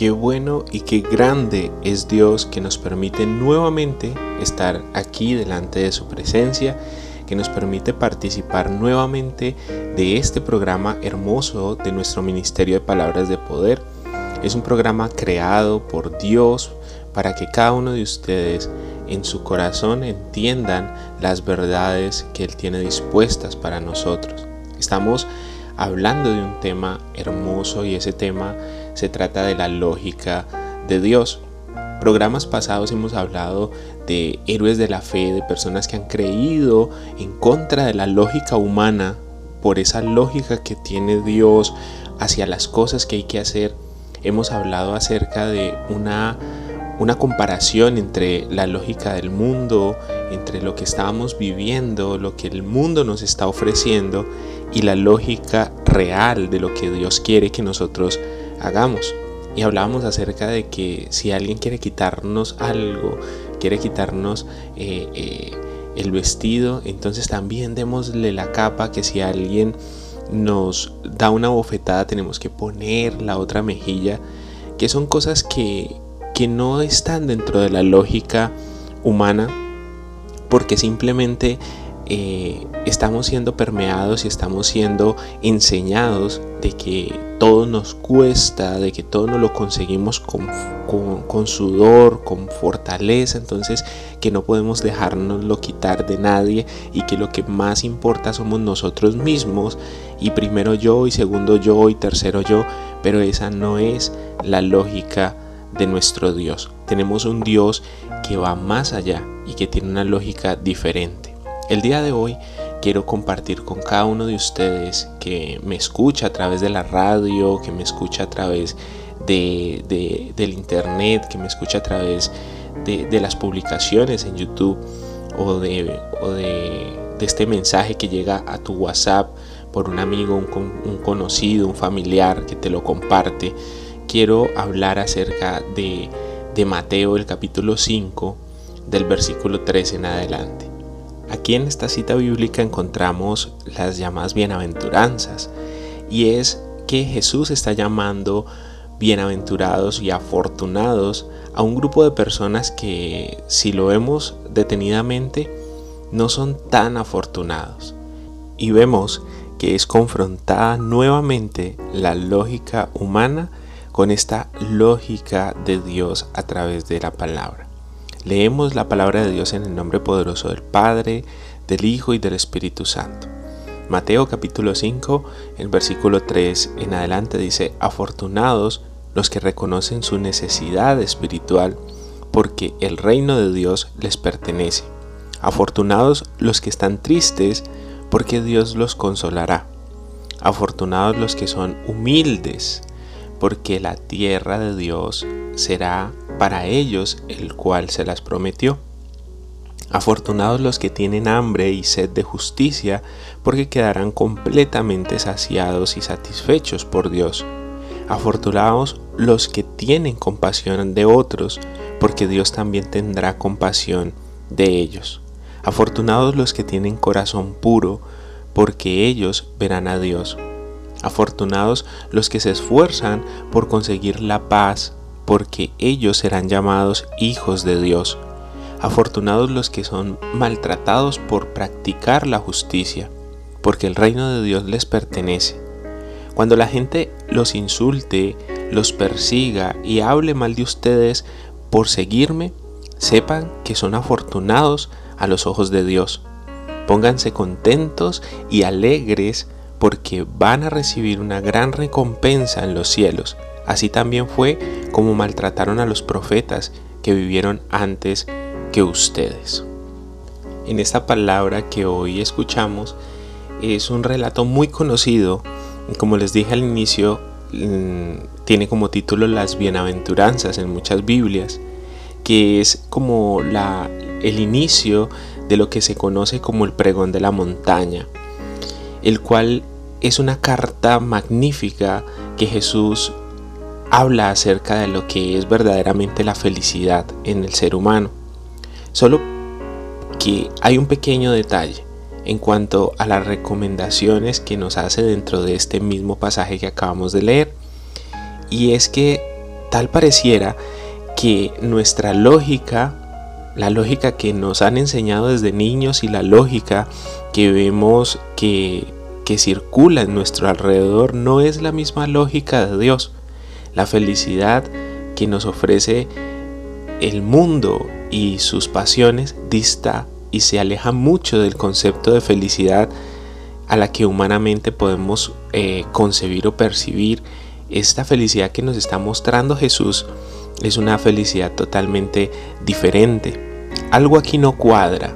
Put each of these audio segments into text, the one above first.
Qué bueno y qué grande es Dios que nos permite nuevamente estar aquí delante de su presencia, que nos permite participar nuevamente de este programa hermoso de nuestro Ministerio de Palabras de Poder. Es un programa creado por Dios para que cada uno de ustedes en su corazón entiendan las verdades que Él tiene dispuestas para nosotros. Estamos hablando de un tema hermoso y ese tema se trata de la lógica de Dios. Programas pasados hemos hablado de héroes de la fe, de personas que han creído en contra de la lógica humana por esa lógica que tiene Dios hacia las cosas que hay que hacer. Hemos hablado acerca de una, una comparación entre la lógica del mundo, entre lo que estábamos viviendo, lo que el mundo nos está ofreciendo y la lógica real de lo que Dios quiere que nosotros hagamos. Y hablábamos acerca de que si alguien quiere quitarnos algo, quiere quitarnos eh, eh, el vestido, entonces también démosle la capa que si alguien nos da una bofetada tenemos que poner la otra mejilla, que son cosas que, que no están dentro de la lógica humana, porque simplemente eh, estamos siendo permeados y estamos siendo enseñados de que todo nos cuesta, de que todo nos lo conseguimos con, con, sudor, con fortaleza, entonces que no podemos dejárnoslo quitar de nadie y que lo que más importa somos nosotros mismos y primero yo y segundo yo y tercero yo, pero esa no es la lógica de nuestro Dios. Tenemos un Dios que va más allá y que tiene una lógica diferente. El día de hoy quiero compartir con cada uno de ustedes que me escucha a través de la radio, que me escucha a través de, del internet, que me escucha a través de, las publicaciones en YouTube o, de, este mensaje que llega a tu WhatsApp por un amigo, un, un conocido, un familiar que te lo comparte. Quiero hablar acerca de, de Mateo, el capítulo 5, del versículo 3 en adelante. Aquí en esta cita bíblica encontramos las llamadas bienaventuranzas y es que Jesús está llamando bienaventurados y afortunados a un grupo de personas que si lo vemos detenidamente no son tan afortunados. Y vemos que es confrontada nuevamente la lógica humana con esta lógica de Dios a través de la palabra. Leemos la palabra de Dios en el nombre poderoso del Padre, del Hijo y del Espíritu Santo. Mateo capítulo 5, el versículo 3 en adelante dice, afortunados los que reconocen su necesidad espiritual, porque el reino de Dios les pertenece. Afortunados los que están tristes, porque Dios los consolará. Afortunados los que son humildes, porque la tierra de Dios será para ellos el cual se las prometió. Afortunados los que tienen hambre y sed de justicia, porque quedarán completamente saciados y satisfechos por Dios. Afortunados los que tienen compasión de otros, porque Dios también tendrá compasión de ellos. Afortunados los que tienen corazón puro, porque ellos verán a Dios. Afortunados los que se esfuerzan por conseguir la paz, porque ellos serán llamados hijos de Dios. Afortunados los que son maltratados por practicar la justicia, porque el reino de Dios les pertenece. Cuando la gente los insulte, los persiga y hable mal de ustedes por seguirme, sepan que son afortunados a los ojos de Dios. Pónganse contentos y alegres porque van a recibir una gran recompensa en los cielos Así también fue como maltrataron a los profetas que vivieron antes que ustedes. En esta palabra que hoy escuchamos es un relato muy conocido, como les dije al inicio, mm, tiene como título Las bienaventuranzas en muchas Biblias, que es como la, el inicio de lo que se conoce como el pregón de la montaña, el cual es una carta magnífica que Jesús habla acerca de lo que es verdaderamente la felicidad en el ser humano. Solo que hay un pequeño detalle en cuanto a las recomendaciones que nos hace dentro de este mismo pasaje que acabamos de leer. Y es que tal pareciera que nuestra lógica, la lógica que nos han enseñado desde niños y la lógica que vemos que, que circula en nuestro alrededor no es la misma lógica de Dios. La felicidad que nos ofrece el mundo y sus pasiones dista y se aleja mucho del concepto de felicidad a la que humanamente podemos eh, concebir o percibir. Esta felicidad que nos está mostrando Jesús es una felicidad totalmente diferente. Algo aquí no cuadra.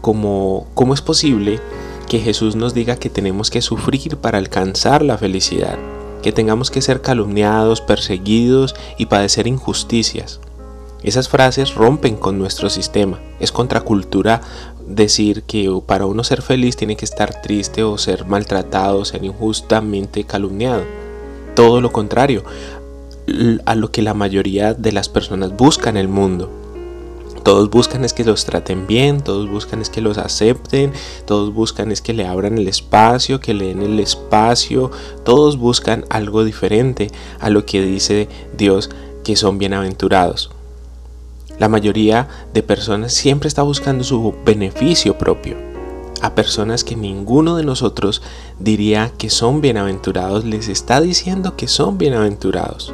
Como, ¿Cómo es posible que Jesús nos diga que tenemos que sufrir para alcanzar la felicidad? Que tengamos que ser calumniados, perseguidos y padecer injusticias. Esas frases rompen con nuestro sistema. Es contracultura decir que para uno ser feliz tiene que estar triste o ser maltratado ser injustamente calumniado. Todo lo contrario a lo que la mayoría de las personas buscan en el mundo. Todos buscan es que los traten bien, todos buscan es que los acepten, todos buscan es que le abran el espacio, que le den el espacio, todos buscan algo diferente a lo que dice Dios que son bienaventurados. La mayoría de personas siempre está buscando su beneficio propio. A personas que ninguno de nosotros diría que son bienaventurados, les está diciendo que son bienaventurados.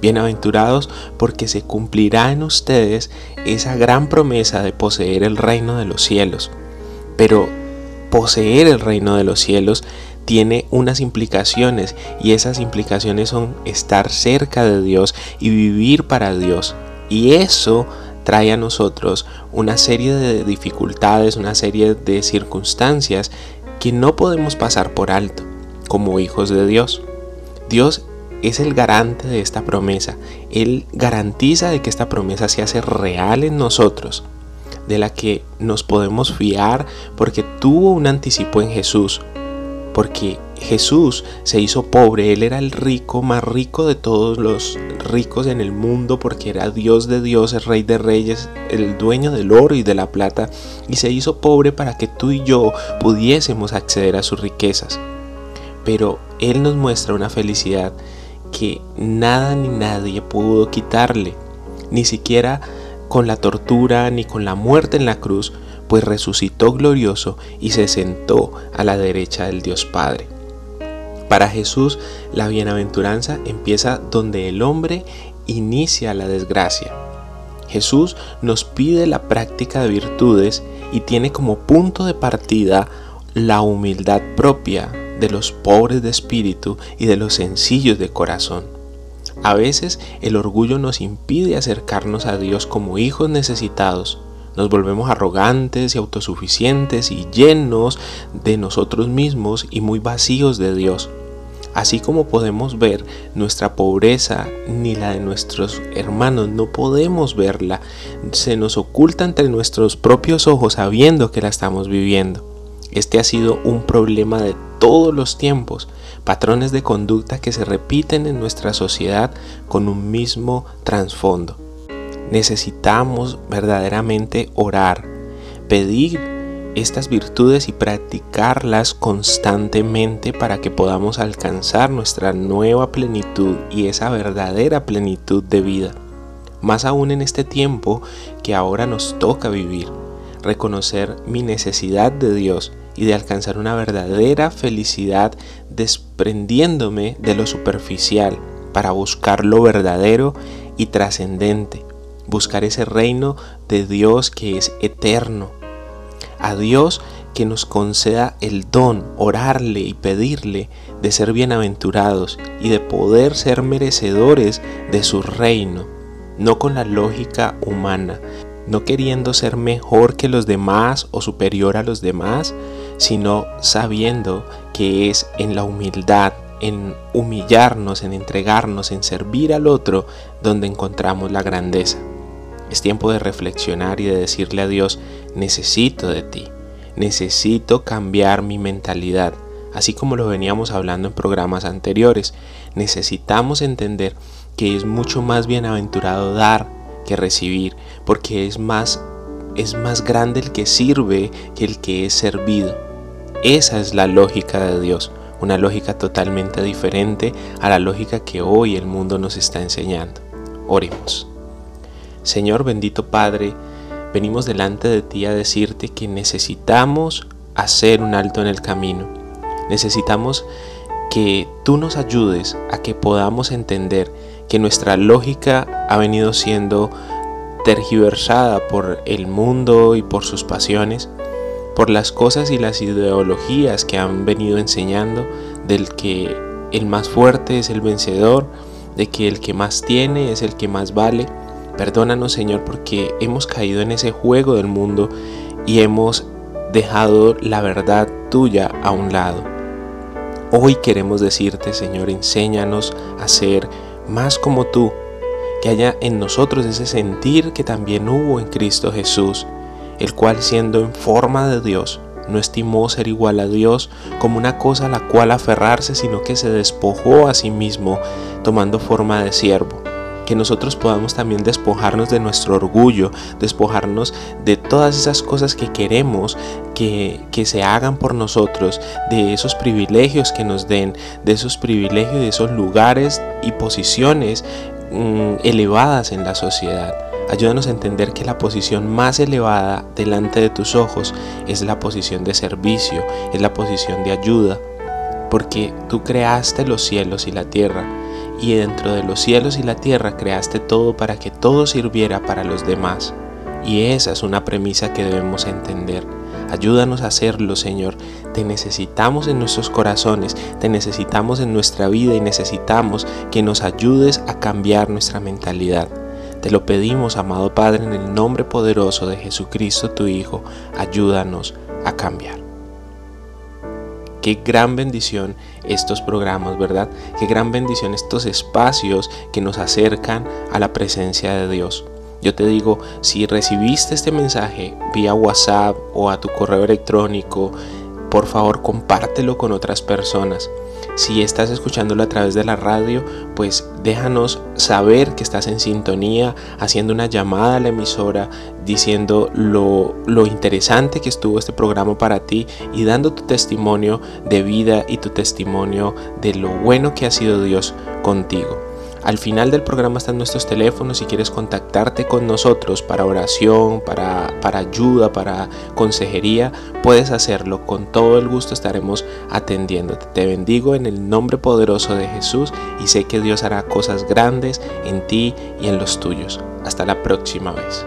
Bienaventurados porque se cumplirá en ustedes esa gran promesa de poseer el reino de los cielos. Pero poseer el reino de los cielos tiene unas implicaciones y esas implicaciones son estar cerca de Dios y vivir para Dios. Y eso trae a nosotros una serie de dificultades, una serie de circunstancias que no podemos pasar por alto como hijos de Dios. Dios es el garante de esta promesa. Él garantiza de que esta promesa se hace real en nosotros, de la que nos podemos fiar porque tuvo un anticipo en Jesús, porque Jesús se hizo pobre, Él era el rico más rico de todos los ricos en el mundo porque era Dios de dioses, Rey de reyes, el dueño del oro y de la plata, y se hizo pobre para que tú y yo pudiésemos acceder a sus riquezas. Pero Él nos muestra una felicidad que nada ni nadie pudo quitarle, ni siquiera con la tortura ni con la muerte en la cruz, pues resucitó glorioso y se sentó a la derecha del Dios Padre. Para Jesús, la bienaventuranza empieza donde el hombre inicia la desgracia. Jesús nos pide la práctica de virtudes y tiene como punto de partida la humildad propia de los pobres de espíritu y de los sencillos de corazón. A veces el orgullo nos impide acercarnos a Dios como hijos necesitados. Nos volvemos arrogantes y autosuficientes y llenos de nosotros mismos y muy vacíos de Dios. Así como podemos ver nuestra pobreza ni la de nuestros hermanos, no podemos verla. Se nos oculta entre nuestros propios ojos sabiendo que la estamos viviendo. Este ha sido un problema de todos los tiempos, patrones de conducta que se repiten en nuestra sociedad con un mismo trasfondo. Necesitamos verdaderamente orar, pedir estas virtudes y practicarlas constantemente para que podamos alcanzar nuestra nueva plenitud y esa verdadera plenitud de vida. Más aún en este tiempo que ahora nos toca vivir, reconocer mi necesidad de Dios y de alcanzar una verdadera felicidad desprendiéndome de lo superficial para buscar lo verdadero y trascendente, buscar ese reino de Dios que es eterno, a Dios que nos conceda el don, orarle y pedirle de ser bienaventurados y de poder ser merecedores de su reino, no con la lógica humana, no queriendo ser mejor que los demás o superior a los demás, sino sabiendo que es en la humildad, en humillarnos, en entregarnos, en servir al otro, donde encontramos la grandeza. Es tiempo de reflexionar y de decirle a Dios, necesito de ti, necesito cambiar mi mentalidad, así como lo veníamos hablando en programas anteriores. Necesitamos entender que es mucho más bienaventurado dar que recibir, porque es más es más grande el que sirve que el que es servido. Esa es la lógica de Dios, una lógica totalmente diferente a la lógica que hoy el mundo nos está enseñando. Oremos. Señor bendito Padre, venimos delante de ti a decirte que necesitamos hacer un alto en el camino. Necesitamos que tú nos ayudes a que podamos entender que nuestra lógica ha venido siendo tergiversada por el mundo y por sus pasiones, por las cosas y las ideologías que han venido enseñando del que el más fuerte es el vencedor, de que el que más tiene es el que más vale. Perdónanos Señor porque hemos caído en ese juego del mundo y hemos dejado la verdad tuya a un lado. Hoy queremos decirte Señor, enséñanos a ser más como tú, que haya en nosotros ese sentir que también hubo en Cristo Jesús, el cual siendo en forma de Dios, no estimó ser igual a Dios como una cosa a la cual aferrarse, sino que se despojó a sí mismo, tomando forma de siervo. Que nosotros podamos también despojarnos de nuestro orgullo, despojarnos de todas esas cosas que queremos que, que se hagan por nosotros, de esos privilegios que nos den, de esos privilegios, de esos lugares y posiciones Mm, elevadas en la sociedad. Ayúdanos a entender que la posición más elevada delante de tus ojos es la posición de servicio, es la posición de ayuda, porque tú creaste los cielos y la tierra, y dentro de los cielos y la tierra creaste todo para que todo sirviera para los demás. Y esa es una premisa que debemos entender. Ayúdanos a hacerlo, Señor. Te necesitamos en nuestros corazones, te necesitamos en nuestra vida y necesitamos que nos ayudes a cambiar nuestra mentalidad. Te lo pedimos, amado Padre, en el nombre poderoso de Jesucristo, tu Hijo. Ayúdanos a cambiar. Qué gran bendición estos programas, ¿verdad? Qué gran bendición estos espacios que nos acercan a la presencia de Dios. Yo te digo, si recibiste este mensaje vía WhatsApp o a tu correo electrónico, por favor compártelo con otras personas. Si estás escuchándolo a través de la radio, pues déjanos saber que estás en sintonía, haciendo una llamada a la emisora, diciendo lo, lo, interesante que estuvo este programa para ti y dando tu testimonio de vida y tu testimonio de lo bueno que ha sido Dios contigo. Al final del programa están nuestros teléfonos si quieres contactarte con nosotros para oración, para, para ayuda, para consejería, puedes hacerlo. Con todo el gusto estaremos atendiéndote. Te bendigo en el nombre poderoso de Jesús y sé que Dios hará cosas grandes en ti y en los tuyos. Hasta la próxima vez.